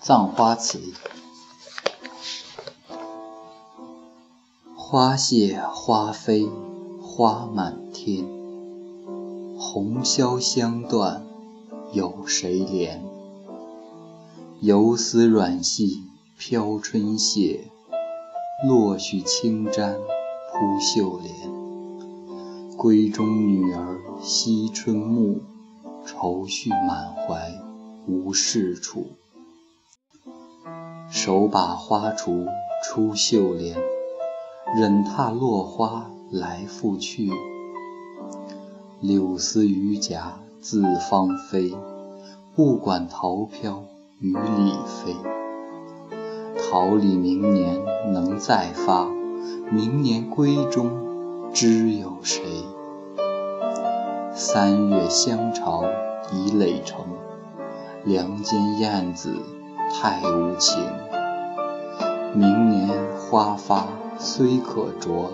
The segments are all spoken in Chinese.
葬花词。花谢花飞花满天，红绡香断有谁怜？游丝软系飘春榭，落絮轻沾扑绣帘。闺中女儿惜春暮，愁绪满怀无事处。手把花锄出绣帘，忍踏落花来复去。柳丝榆荚自芳菲，不管桃飘雨里飞。桃李明年能再发，明年闺中知有谁？三月香巢已垒成，梁间燕子太无情。明年花发虽可啄，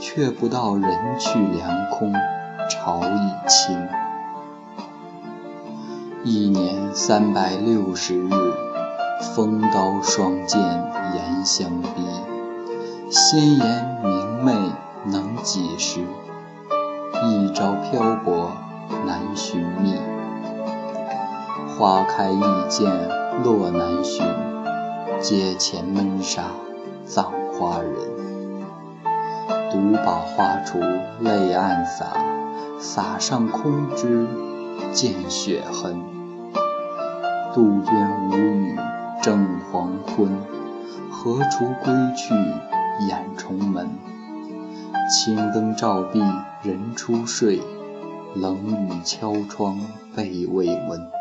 却不到人去梁空，巢已青。一年三百六十日，风刀霜剑严相逼。鲜妍明媚能几时？一朝漂泊难寻觅，花开易见落难寻。阶前闷杀葬花人，独把花锄泪暗洒，洒上空枝见血痕。杜鹃无语正黄昏，何处归去掩重门？青灯照壁人初睡，冷雨敲窗被未闻。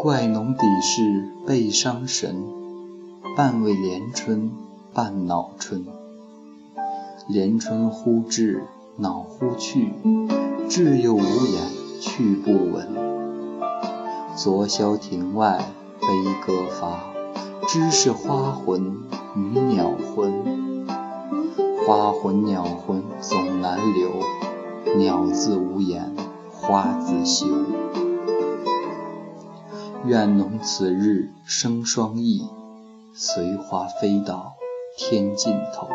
怪侬底事被伤神，半为怜春半恼春。怜春忽至恼忽去，至又无言去不闻。昨宵庭外悲歌发，知是花魂与鸟魂。花魂鸟魂总难留，鸟自无言，花自羞。愿侬此日生双翼，随花飞到天尽头。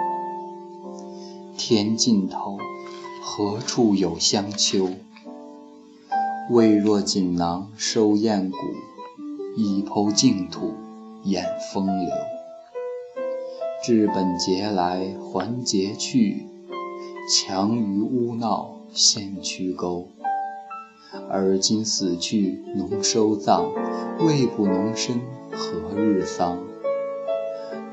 天尽头，何处有香丘？未若锦囊收艳骨，一抔净土掩风流。治本节来还节去，强于污闹陷渠沟。而今死去侬收葬，未卜侬身何日丧？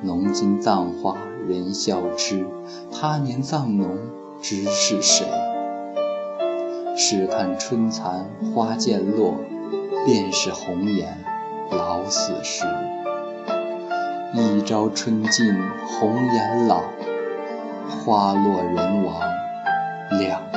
侬今葬花人笑痴，他年葬侬知是谁？试看春残花渐落，便是红颜老死时。一朝春尽红颜老，花落人亡两。